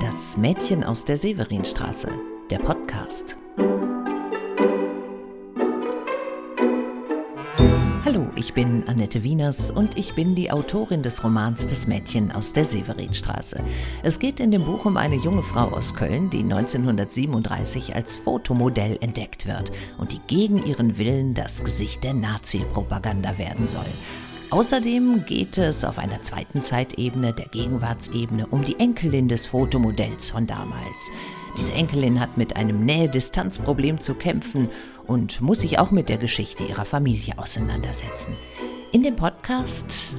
Das Mädchen aus der Severinstraße, der Podcast. Ich bin Annette Wieners und ich bin die Autorin des Romans Das Mädchen aus der Severinstraße. Es geht in dem Buch um eine junge Frau aus Köln, die 1937 als Fotomodell entdeckt wird und die gegen ihren Willen das Gesicht der Nazi-Propaganda werden soll. Außerdem geht es auf einer zweiten Zeitebene, der Gegenwartsebene, um die Enkelin des Fotomodells von damals. Diese Enkelin hat mit einem Nähe-Distanz-Problem zu kämpfen und muss sich auch mit der Geschichte ihrer Familie auseinandersetzen. In dem Podcast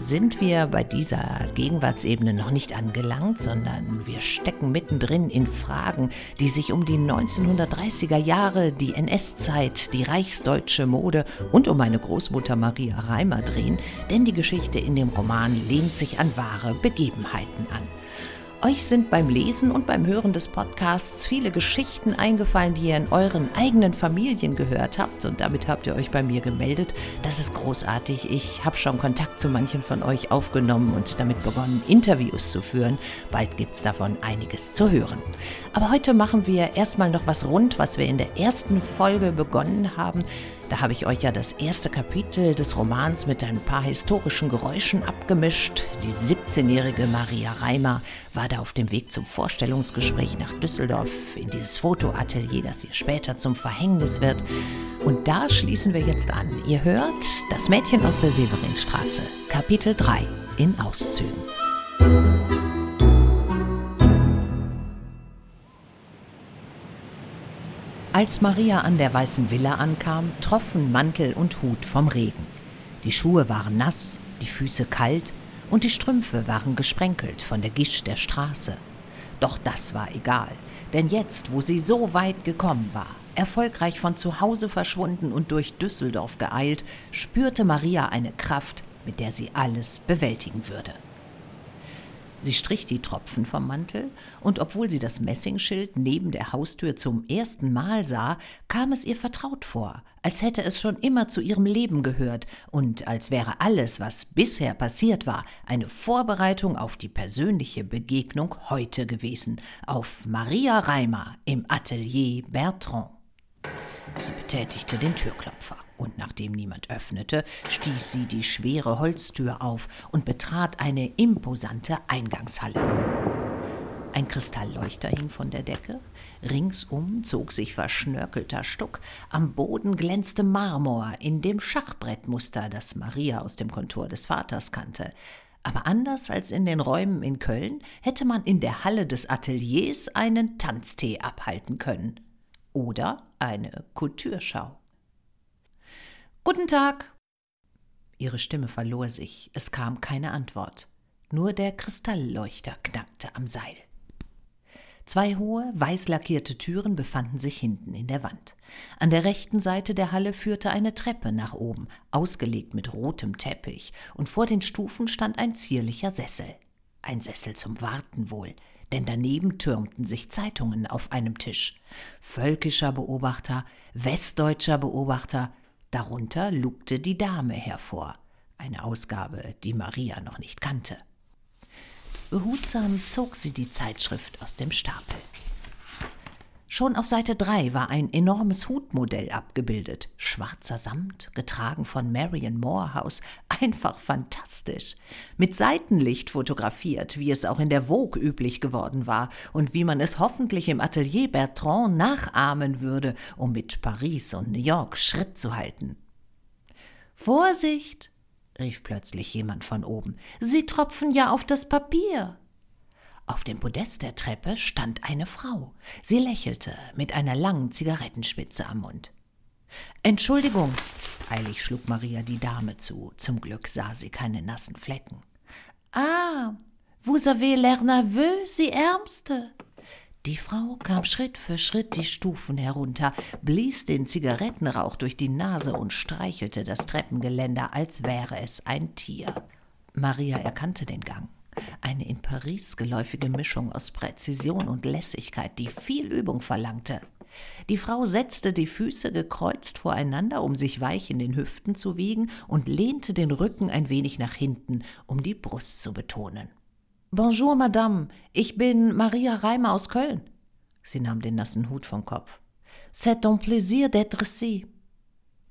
sind wir bei dieser Gegenwartsebene noch nicht angelangt, sondern wir stecken mittendrin in Fragen, die sich um die 1930er Jahre, die NS-Zeit, die reichsdeutsche Mode und um meine Großmutter Maria Reimer drehen, denn die Geschichte in dem Roman lehnt sich an wahre Begebenheiten an. Euch sind beim Lesen und beim Hören des Podcasts viele Geschichten eingefallen, die ihr in euren eigenen Familien gehört habt und damit habt ihr euch bei mir gemeldet. Das ist großartig. Ich habe schon Kontakt zu manchen von euch aufgenommen und damit begonnen, Interviews zu führen. Bald gibt es davon einiges zu hören. Aber heute machen wir erstmal noch was rund, was wir in der ersten Folge begonnen haben. Da habe ich euch ja das erste Kapitel des Romans mit ein paar historischen Geräuschen abgemischt. Die 17-jährige Maria Reimer war da auf dem Weg zum Vorstellungsgespräch nach Düsseldorf in dieses Fotoatelier, das ihr später zum Verhängnis wird. Und da schließen wir jetzt an. Ihr hört Das Mädchen aus der Severinstraße, Kapitel 3 in Auszügen. Als Maria an der weißen Villa ankam, troffen Mantel und Hut vom Regen. Die Schuhe waren nass, die Füße kalt und die Strümpfe waren gesprenkelt von der Gischt der Straße. Doch das war egal, denn jetzt, wo sie so weit gekommen war, erfolgreich von zu Hause verschwunden und durch Düsseldorf geeilt, spürte Maria eine Kraft, mit der sie alles bewältigen würde. Sie strich die Tropfen vom Mantel, und obwohl sie das Messingschild neben der Haustür zum ersten Mal sah, kam es ihr vertraut vor, als hätte es schon immer zu ihrem Leben gehört und als wäre alles, was bisher passiert war, eine Vorbereitung auf die persönliche Begegnung heute gewesen, auf Maria Reimer im Atelier Bertrand. Sie betätigte den Türklopfer und nachdem niemand öffnete, stieß sie die schwere Holztür auf und betrat eine imposante Eingangshalle. Ein Kristallleuchter hing von der Decke, ringsum zog sich verschnörkelter Stuck, am Boden glänzte Marmor in dem Schachbrettmuster, das Maria aus dem Kontor des Vaters kannte. Aber anders als in den Räumen in Köln hätte man in der Halle des Ateliers einen Tanztee abhalten können. Oder eine Kulturschau. Guten Tag. Ihre Stimme verlor sich, es kam keine Antwort. Nur der Kristallleuchter knackte am Seil. Zwei hohe, weiß lackierte Türen befanden sich hinten in der Wand. An der rechten Seite der Halle führte eine Treppe nach oben, ausgelegt mit rotem Teppich, und vor den Stufen stand ein zierlicher Sessel. Ein Sessel zum Warten wohl, denn daneben türmten sich Zeitungen auf einem Tisch. Völkischer Beobachter, westdeutscher Beobachter, Darunter lugte die Dame hervor, eine Ausgabe, die Maria noch nicht kannte. Behutsam zog sie die Zeitschrift aus dem Stapel. Schon auf Seite 3 war ein enormes Hutmodell abgebildet. Schwarzer Samt, getragen von Marion Morehouse. Einfach fantastisch. Mit Seitenlicht fotografiert, wie es auch in der Vogue üblich geworden war und wie man es hoffentlich im Atelier Bertrand nachahmen würde, um mit Paris und New York Schritt zu halten. Vorsicht! rief plötzlich jemand von oben. Sie tropfen ja auf das Papier. Auf dem Podest der Treppe stand eine Frau. Sie lächelte mit einer langen Zigarettenspitze am Mund. Entschuldigung, eilig schlug Maria die Dame zu. Zum Glück sah sie keine nassen Flecken. Ah, vous avez l'air nerveux, Sie Ärmste. Die Frau kam Schritt für Schritt die Stufen herunter, blies den Zigarettenrauch durch die Nase und streichelte das Treppengeländer, als wäre es ein Tier. Maria erkannte den Gang. Eine in Paris geläufige Mischung aus Präzision und Lässigkeit, die viel Übung verlangte. Die Frau setzte die Füße gekreuzt voreinander, um sich weich in den Hüften zu wiegen, und lehnte den Rücken ein wenig nach hinten, um die Brust zu betonen. Bonjour, Madame, ich bin Maria Reimer aus Köln. Sie nahm den nassen Hut vom Kopf. C'est un plaisir d'être ici.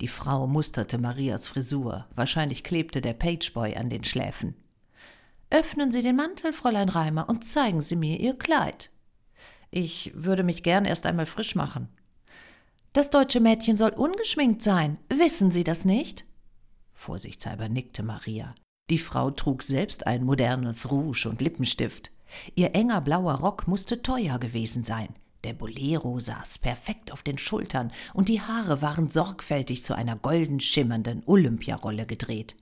Die Frau musterte Marias Frisur. Wahrscheinlich klebte der Pageboy an den Schläfen. Öffnen Sie den Mantel, Fräulein Reimer, und zeigen Sie mir Ihr Kleid. Ich würde mich gern erst einmal frisch machen. Das deutsche Mädchen soll ungeschminkt sein. Wissen Sie das nicht? Vorsichtshalber nickte Maria. Die Frau trug selbst ein modernes Rouge und Lippenstift. Ihr enger blauer Rock musste teuer gewesen sein. Der Bolero saß perfekt auf den Schultern und die Haare waren sorgfältig zu einer golden schimmernden Olympiarolle gedreht.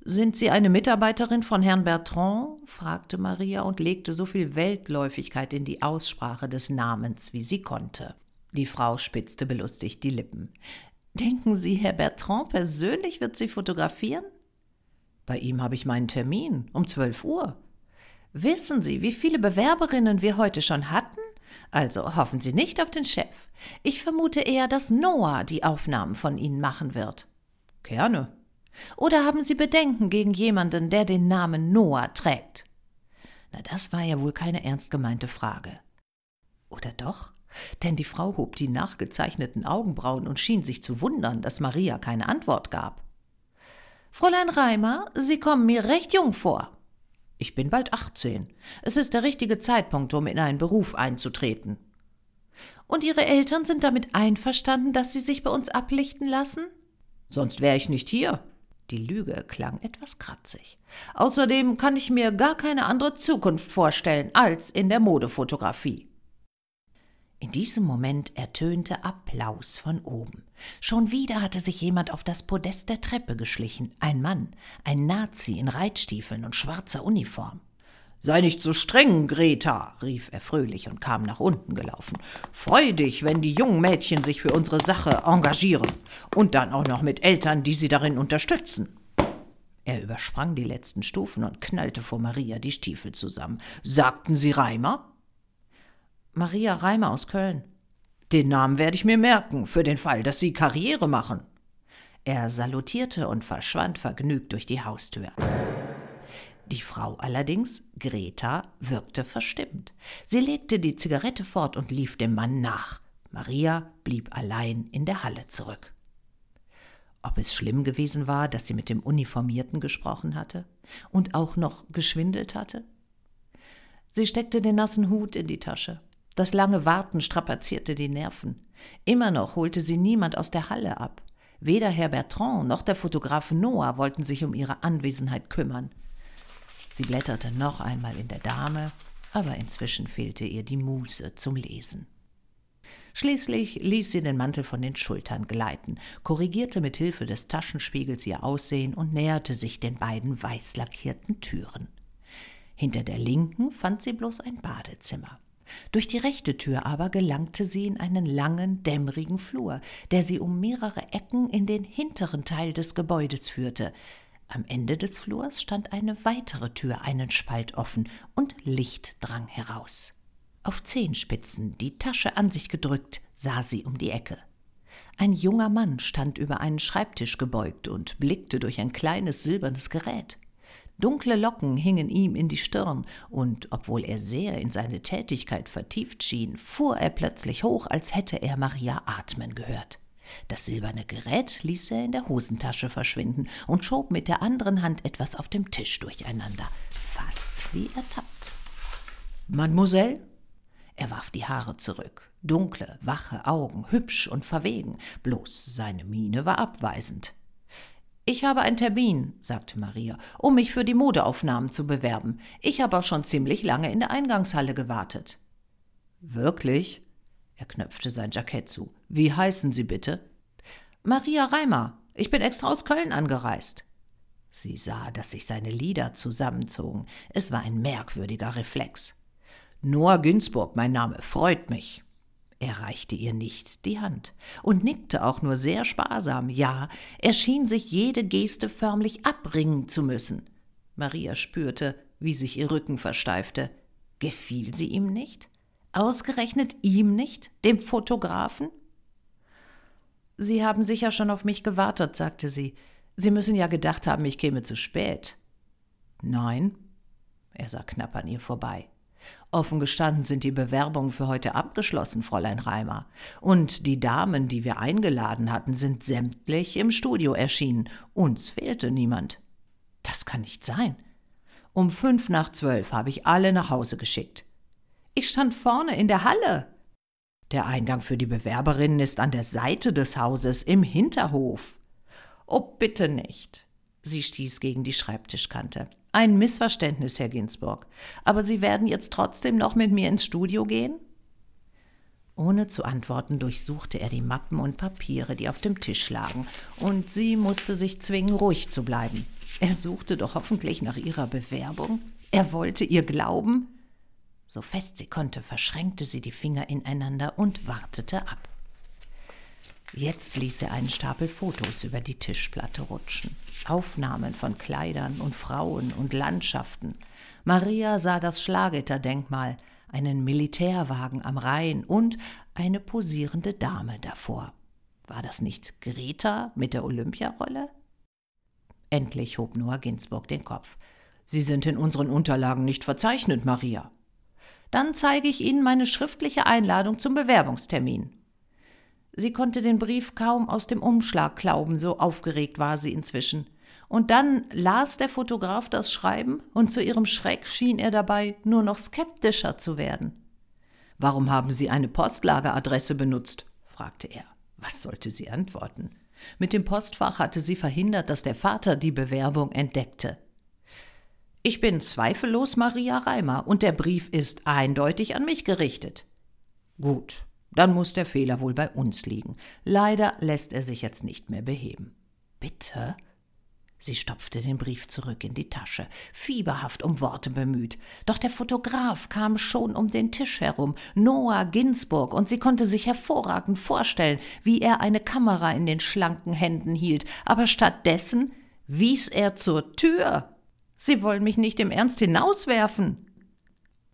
Sind Sie eine Mitarbeiterin von Herrn Bertrand? fragte Maria und legte so viel Weltläufigkeit in die Aussprache des Namens, wie sie konnte. Die Frau spitzte belustigt die Lippen. Denken Sie, Herr Bertrand persönlich wird Sie fotografieren? Bei ihm habe ich meinen Termin um zwölf Uhr. Wissen Sie, wie viele Bewerberinnen wir heute schon hatten? Also hoffen Sie nicht auf den Chef. Ich vermute eher, dass Noah die Aufnahmen von Ihnen machen wird. Gerne. Oder haben Sie Bedenken gegen jemanden, der den Namen Noah trägt? Na, das war ja wohl keine ernst gemeinte Frage. Oder doch? Denn die Frau hob die nachgezeichneten Augenbrauen und schien sich zu wundern, dass Maria keine Antwort gab. Fräulein Reimer, Sie kommen mir recht jung vor. Ich bin bald 18. Es ist der richtige Zeitpunkt, um in einen Beruf einzutreten. Und Ihre Eltern sind damit einverstanden, dass Sie sich bei uns ablichten lassen? Sonst wäre ich nicht hier. Die Lüge klang etwas kratzig. Außerdem kann ich mir gar keine andere Zukunft vorstellen als in der Modefotografie. In diesem Moment ertönte Applaus von oben. Schon wieder hatte sich jemand auf das Podest der Treppe geschlichen. Ein Mann, ein Nazi in Reitstiefeln und schwarzer Uniform. Sei nicht so streng, Greta, rief er fröhlich und kam nach unten gelaufen. Freu dich, wenn die jungen Mädchen sich für unsere Sache engagieren. Und dann auch noch mit Eltern, die sie darin unterstützen. Er übersprang die letzten Stufen und knallte vor Maria die Stiefel zusammen. Sagten Sie Reimer? Maria Reimer aus Köln. Den Namen werde ich mir merken, für den Fall, dass Sie Karriere machen. Er salutierte und verschwand vergnügt durch die Haustür. Die Frau allerdings, Greta, wirkte verstimmt. Sie legte die Zigarette fort und lief dem Mann nach. Maria blieb allein in der Halle zurück. Ob es schlimm gewesen war, dass sie mit dem Uniformierten gesprochen hatte und auch noch geschwindelt hatte? Sie steckte den nassen Hut in die Tasche. Das lange Warten strapazierte die Nerven. Immer noch holte sie niemand aus der Halle ab. Weder Herr Bertrand noch der Fotograf Noah wollten sich um ihre Anwesenheit kümmern. Sie blätterte noch einmal in der Dame, aber inzwischen fehlte ihr die Muße zum Lesen. Schließlich ließ sie den Mantel von den Schultern gleiten, korrigierte mit Hilfe des Taschenspiegels ihr Aussehen und näherte sich den beiden weiß lackierten Türen. Hinter der linken fand sie bloß ein Badezimmer. Durch die rechte Tür aber gelangte sie in einen langen, dämmerigen Flur, der sie um mehrere Ecken in den hinteren Teil des Gebäudes führte. Am Ende des Flurs stand eine weitere Tür einen Spalt offen und Licht drang heraus. Auf Zehenspitzen, die Tasche an sich gedrückt, sah sie um die Ecke. Ein junger Mann stand über einen Schreibtisch gebeugt und blickte durch ein kleines silbernes Gerät. Dunkle Locken hingen ihm in die Stirn, und obwohl er sehr in seine Tätigkeit vertieft schien, fuhr er plötzlich hoch, als hätte er Maria atmen gehört. Das silberne Gerät ließ er in der Hosentasche verschwinden und schob mit der anderen Hand etwas auf dem Tisch durcheinander, fast wie ertappt. Mademoiselle? Er warf die Haare zurück, dunkle, wache Augen, hübsch und verwegen, bloß seine Miene war abweisend. Ich habe einen Termin, sagte Maria, um mich für die Modeaufnahmen zu bewerben. Ich habe auch schon ziemlich lange in der Eingangshalle gewartet. Wirklich? Er knöpfte sein Jackett zu. Wie heißen Sie bitte? Maria Reimer. Ich bin extra aus Köln angereist. Sie sah, dass sich seine Lider zusammenzogen. Es war ein merkwürdiger Reflex. Noah Günzburg, mein Name, freut mich. Er reichte ihr nicht die Hand und nickte auch nur sehr sparsam. Ja, er schien sich jede Geste förmlich abringen zu müssen. Maria spürte, wie sich ihr Rücken versteifte. Gefiel sie ihm nicht? Ausgerechnet ihm nicht, dem Fotografen? Sie haben sicher schon auf mich gewartet, sagte sie. Sie müssen ja gedacht haben, ich käme zu spät. Nein. Er sah knapp an ihr vorbei. Offen gestanden sind die Bewerbungen für heute abgeschlossen, Fräulein Reimer. Und die Damen, die wir eingeladen hatten, sind sämtlich im Studio erschienen. Uns fehlte niemand. Das kann nicht sein. Um fünf nach zwölf habe ich alle nach Hause geschickt. Ich stand vorne in der Halle. Der Eingang für die Bewerberinnen ist an der Seite des Hauses im Hinterhof. Oh, bitte nicht. Sie stieß gegen die Schreibtischkante. Ein Missverständnis, Herr Ginsburg. Aber Sie werden jetzt trotzdem noch mit mir ins Studio gehen? Ohne zu antworten durchsuchte er die Mappen und Papiere, die auf dem Tisch lagen, und sie musste sich zwingen, ruhig zu bleiben. Er suchte doch hoffentlich nach ihrer Bewerbung. Er wollte ihr glauben. So fest sie konnte, verschränkte sie die Finger ineinander und wartete ab. Jetzt ließ er einen Stapel Fotos über die Tischplatte rutschen. Aufnahmen von Kleidern und Frauen und Landschaften. Maria sah das Schlagitterdenkmal, einen Militärwagen am Rhein und eine posierende Dame davor. War das nicht Greta mit der Olympiarolle? Endlich hob Noah Ginsburg den Kopf. Sie sind in unseren Unterlagen nicht verzeichnet, Maria. Dann zeige ich Ihnen meine schriftliche Einladung zum Bewerbungstermin. Sie konnte den Brief kaum aus dem Umschlag klauben, so aufgeregt war sie inzwischen. Und dann las der Fotograf das Schreiben, und zu ihrem Schreck schien er dabei nur noch skeptischer zu werden. Warum haben Sie eine Postlageradresse benutzt? fragte er. Was sollte sie antworten? Mit dem Postfach hatte sie verhindert, dass der Vater die Bewerbung entdeckte. Ich bin zweifellos Maria Reimer, und der Brief ist eindeutig an mich gerichtet. Gut, dann muss der Fehler wohl bei uns liegen. Leider lässt er sich jetzt nicht mehr beheben. Bitte? Sie stopfte den Brief zurück in die Tasche, fieberhaft um Worte bemüht. Doch der Fotograf kam schon um den Tisch herum, Noah Ginsburg, und sie konnte sich hervorragend vorstellen, wie er eine Kamera in den schlanken Händen hielt, aber stattdessen wies er zur Tür. Sie wollen mich nicht im Ernst hinauswerfen.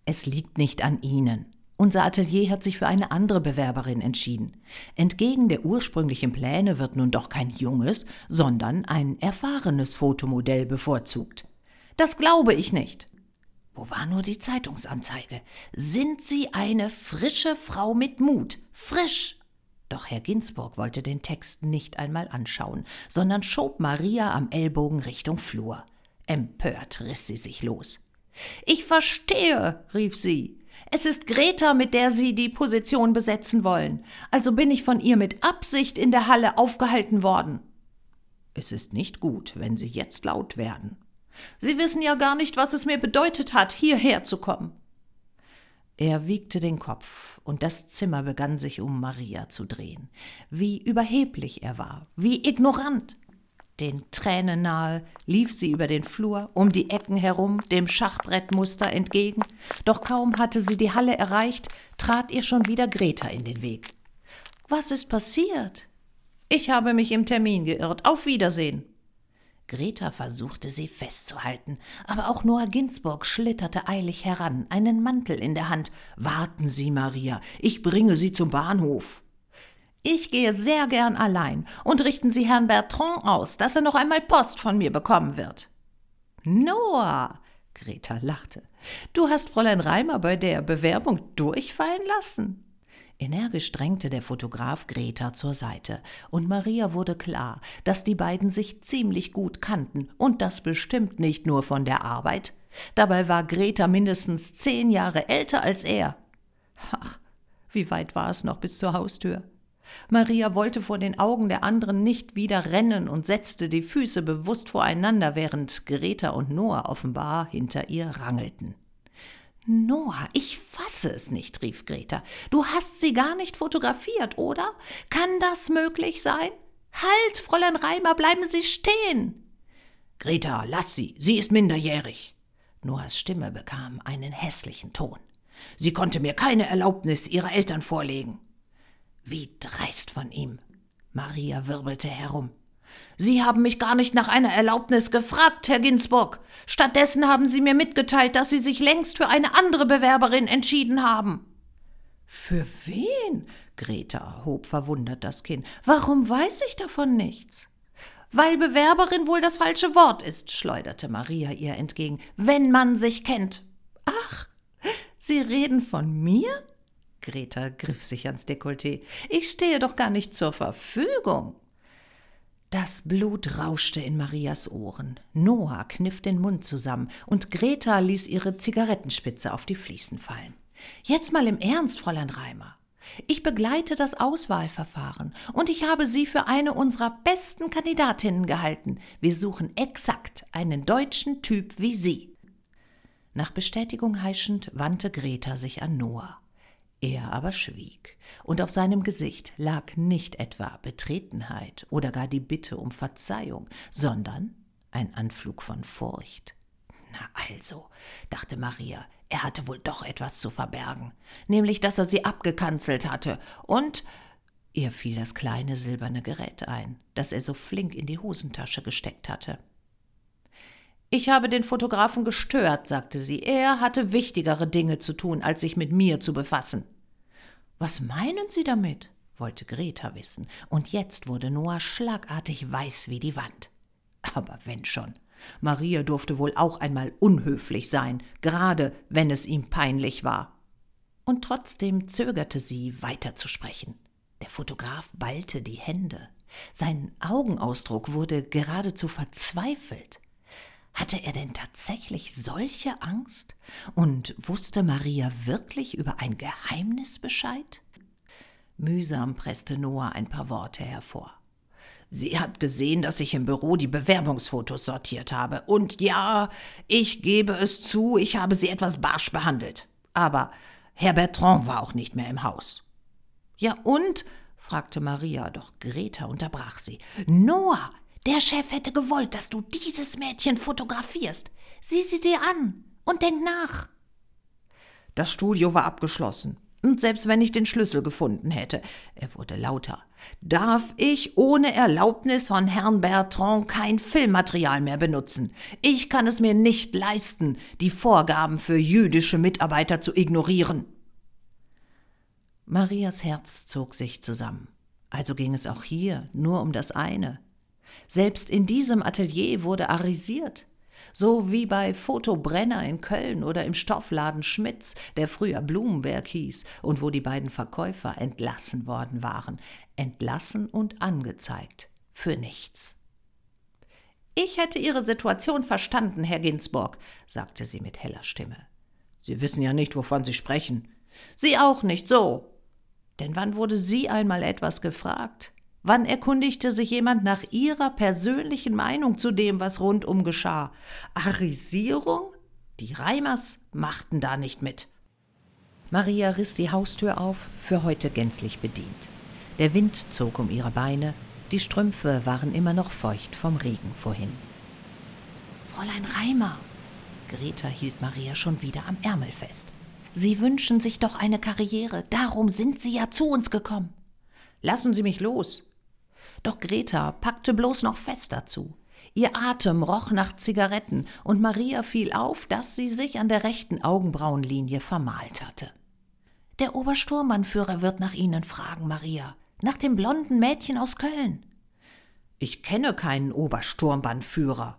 Es liegt nicht an Ihnen. Unser Atelier hat sich für eine andere Bewerberin entschieden. Entgegen der ursprünglichen Pläne wird nun doch kein junges, sondern ein erfahrenes Fotomodell bevorzugt. Das glaube ich nicht. Wo war nur die Zeitungsanzeige? Sind Sie eine frische Frau mit Mut? Frisch! Doch Herr Ginsburg wollte den Text nicht einmal anschauen, sondern schob Maria am Ellbogen Richtung Flur. Empört riss sie sich los. Ich verstehe, rief sie. Es ist Greta, mit der Sie die Position besetzen wollen. Also bin ich von ihr mit Absicht in der Halle aufgehalten worden. Es ist nicht gut, wenn Sie jetzt laut werden. Sie wissen ja gar nicht, was es mir bedeutet hat, hierher zu kommen. Er wiegte den Kopf, und das Zimmer begann sich um Maria zu drehen. Wie überheblich er war, wie ignorant. Den Tränen nahe lief sie über den Flur, um die Ecken herum, dem Schachbrettmuster entgegen, doch kaum hatte sie die Halle erreicht, trat ihr schon wieder Greta in den Weg. Was ist passiert? Ich habe mich im Termin geirrt. Auf Wiedersehen. Greta versuchte sie festzuhalten, aber auch Noah Ginsburg schlitterte eilig heran, einen Mantel in der Hand. Warten Sie, Maria, ich bringe Sie zum Bahnhof. Ich gehe sehr gern allein und richten Sie Herrn Bertrand aus, dass er noch einmal Post von mir bekommen wird. Noah, Greta lachte, du hast Fräulein Reimer bei der Bewerbung durchfallen lassen. Energisch drängte der Fotograf Greta zur Seite, und Maria wurde klar, dass die beiden sich ziemlich gut kannten, und das bestimmt nicht nur von der Arbeit. Dabei war Greta mindestens zehn Jahre älter als er. Ach, wie weit war es noch bis zur Haustür? Maria wollte vor den Augen der anderen nicht wieder rennen und setzte die Füße bewusst voreinander, während Greta und Noah offenbar hinter ihr rangelten. Noah, ich fasse es nicht, rief Greta. Du hast sie gar nicht fotografiert, oder? Kann das möglich sein? Halt, Fräulein Reimer, bleiben Sie stehen. Greta, lass sie, sie ist minderjährig. Noahs Stimme bekam einen hässlichen Ton. Sie konnte mir keine Erlaubnis ihrer Eltern vorlegen. Wie dreist von ihm. Maria wirbelte herum. Sie haben mich gar nicht nach einer Erlaubnis gefragt, Herr Ginsburg. Stattdessen haben Sie mir mitgeteilt, dass Sie sich längst für eine andere Bewerberin entschieden haben. Für wen? Greta hob verwundert das Kinn. Warum weiß ich davon nichts? Weil Bewerberin wohl das falsche Wort ist, schleuderte Maria ihr entgegen. Wenn man sich kennt. Ach, Sie reden von mir? Greta griff sich ans Dekolleté. Ich stehe doch gar nicht zur Verfügung. Das Blut rauschte in Marias Ohren. Noah kniff den Mund zusammen und Greta ließ ihre Zigarettenspitze auf die Fliesen fallen. Jetzt mal im Ernst, Fräulein Reimer. Ich begleite das Auswahlverfahren und ich habe Sie für eine unserer besten Kandidatinnen gehalten. Wir suchen exakt einen deutschen Typ wie Sie. Nach Bestätigung heischend wandte Greta sich an Noah. Er aber schwieg, und auf seinem Gesicht lag nicht etwa Betretenheit oder gar die Bitte um Verzeihung, sondern ein Anflug von Furcht. Na also, dachte Maria, er hatte wohl doch etwas zu verbergen, nämlich dass er sie abgekanzelt hatte, und ihr fiel das kleine silberne Gerät ein, das er so flink in die Hosentasche gesteckt hatte. Ich habe den Fotografen gestört, sagte sie. Er hatte wichtigere Dinge zu tun, als sich mit mir zu befassen. Was meinen Sie damit? wollte Greta wissen, und jetzt wurde Noah schlagartig weiß wie die Wand. Aber wenn schon. Maria durfte wohl auch einmal unhöflich sein, gerade wenn es ihm peinlich war. Und trotzdem zögerte sie, weiterzusprechen. Der Fotograf ballte die Hände. Sein Augenausdruck wurde geradezu verzweifelt. Hatte er denn tatsächlich solche Angst? Und wusste Maria wirklich über ein Geheimnis Bescheid? Mühsam presste Noah ein paar Worte hervor. Sie hat gesehen, dass ich im Büro die Bewerbungsfotos sortiert habe. Und ja, ich gebe es zu, ich habe sie etwas barsch behandelt. Aber Herr Bertrand war auch nicht mehr im Haus. Ja und? fragte Maria, doch Greta unterbrach sie. Noah, der Chef hätte gewollt, dass du dieses Mädchen fotografierst. Sieh sie dir an und denk nach. Das Studio war abgeschlossen. Und selbst wenn ich den Schlüssel gefunden hätte, er wurde lauter, darf ich ohne Erlaubnis von Herrn Bertrand kein Filmmaterial mehr benutzen. Ich kann es mir nicht leisten, die Vorgaben für jüdische Mitarbeiter zu ignorieren. Marias Herz zog sich zusammen. Also ging es auch hier nur um das eine, selbst in diesem Atelier wurde arisiert. So wie bei Fotobrenner in Köln oder im Stoffladen Schmitz, der früher Blumenberg hieß und wo die beiden Verkäufer entlassen worden waren. Entlassen und angezeigt. Für nichts. Ich hätte Ihre Situation verstanden, Herr Ginsburg, sagte sie mit heller Stimme. Sie wissen ja nicht, wovon Sie sprechen. Sie auch nicht, so. Denn wann wurde Sie einmal etwas gefragt? Wann erkundigte sich jemand nach ihrer persönlichen Meinung zu dem, was rundum geschah? Arisierung? Die Reimers machten da nicht mit. Maria riss die Haustür auf, für heute gänzlich bedient. Der Wind zog um ihre Beine, die Strümpfe waren immer noch feucht vom Regen vorhin. Fräulein Reimer, Greta hielt Maria schon wieder am Ärmel fest. Sie wünschen sich doch eine Karriere, darum sind Sie ja zu uns gekommen. Lassen Sie mich los, doch Greta packte bloß noch fester zu. Ihr Atem roch nach Zigaretten, und Maria fiel auf, dass sie sich an der rechten Augenbrauenlinie vermalt hatte. Der Obersturmbannführer wird nach Ihnen fragen, Maria. Nach dem blonden Mädchen aus Köln. Ich kenne keinen Obersturmbannführer.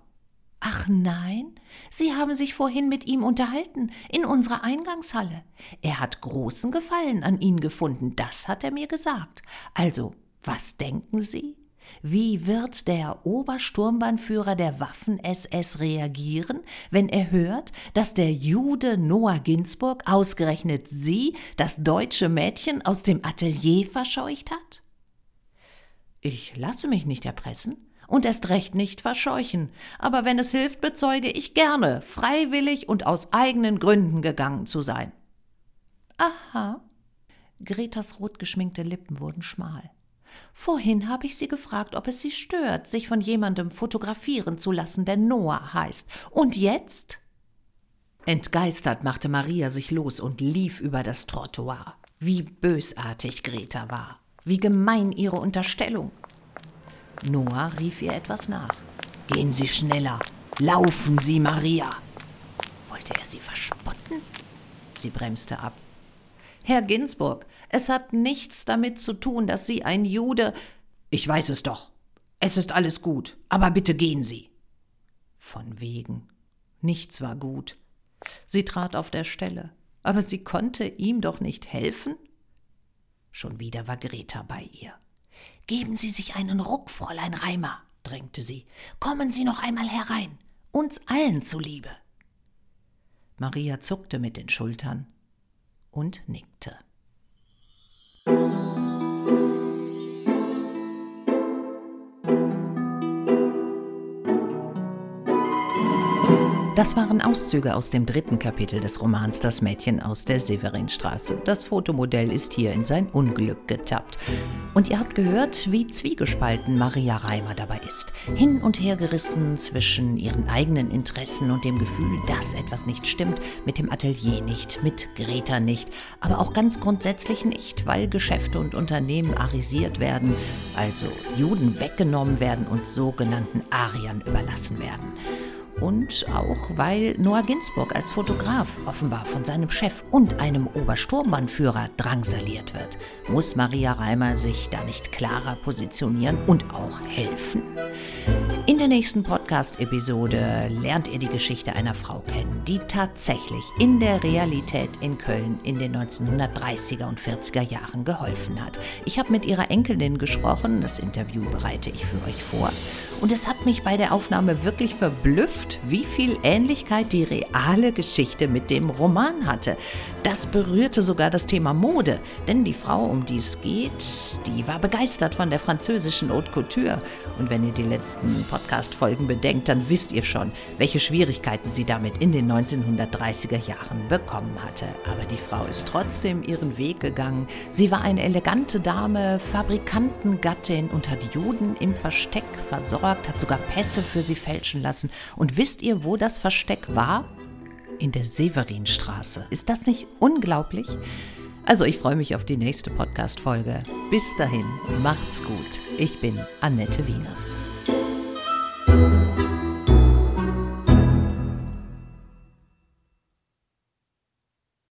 Ach nein, Sie haben sich vorhin mit ihm unterhalten, in unserer Eingangshalle. Er hat großen Gefallen an Ihnen gefunden, das hat er mir gesagt. Also, was denken Sie? Wie wird der Obersturmbannführer der Waffen-SS reagieren, wenn er hört, dass der Jude Noah Ginsburg ausgerechnet Sie, das deutsche Mädchen, aus dem Atelier verscheucht hat? Ich lasse mich nicht erpressen und erst recht nicht verscheuchen, aber wenn es hilft, bezeuge ich gerne, freiwillig und aus eigenen Gründen gegangen zu sein. Aha. Gretas rotgeschminkte Lippen wurden schmal. Vorhin habe ich sie gefragt, ob es sie stört, sich von jemandem fotografieren zu lassen, der Noah heißt. Und jetzt? Entgeistert machte Maria sich los und lief über das Trottoir. Wie bösartig Greta war. Wie gemein ihre Unterstellung. Noah rief ihr etwas nach. Gehen Sie schneller. Laufen Sie, Maria. Wollte er sie verspotten? Sie bremste ab. Herr Ginsburg, es hat nichts damit zu tun, dass Sie ein Jude. Ich weiß es doch. Es ist alles gut, aber bitte gehen Sie. Von wegen. Nichts war gut. Sie trat auf der Stelle, aber sie konnte ihm doch nicht helfen? Schon wieder war Greta bei ihr. Geben Sie sich einen Ruck, Fräulein Reimer, drängte sie. Kommen Sie noch einmal herein, uns allen zuliebe. Maria zuckte mit den Schultern und nickte. Das waren Auszüge aus dem dritten Kapitel des Romans Das Mädchen aus der Severinstraße. Das Fotomodell ist hier in sein Unglück getappt. Und ihr habt gehört, wie zwiegespalten Maria Reimer dabei ist. Hin und her gerissen zwischen ihren eigenen Interessen und dem Gefühl, dass etwas nicht stimmt, mit dem Atelier nicht, mit Greta nicht, aber auch ganz grundsätzlich nicht, weil Geschäfte und Unternehmen arisiert werden, also Juden weggenommen werden und sogenannten Ariern überlassen werden und auch weil Noah Ginsburg als Fotograf offenbar von seinem Chef und einem Obersturmbannführer drangsaliert wird. Muss Maria Reimer sich da nicht klarer positionieren und auch helfen? In der nächsten Podcast-Episode lernt ihr die Geschichte einer Frau kennen, die tatsächlich in der Realität in Köln in den 1930er und 40er Jahren geholfen hat. Ich habe mit ihrer Enkelin gesprochen, das Interview bereite ich für euch vor. Und es hat mich bei der Aufnahme wirklich verblüfft, wie viel Ähnlichkeit die reale Geschichte mit dem Roman hatte. Das berührte sogar das Thema Mode, denn die Frau, um die es geht, die war begeistert von der französischen Haute Couture. Und wenn ihr die letzten Podcast-Folgen bedenkt, dann wisst ihr schon, welche Schwierigkeiten sie damit in den 1930er Jahren bekommen hatte. Aber die Frau ist trotzdem ihren Weg gegangen. Sie war eine elegante Dame, Fabrikantengattin und hat Juden im Versteck versorgt, hat sogar Pässe für sie fälschen lassen. Und wisst ihr, wo das Versteck war? in der Severinstraße. Ist das nicht unglaublich? Also ich freue mich auf die nächste Podcast-Folge. Bis dahin, macht's gut. Ich bin Annette Wieners.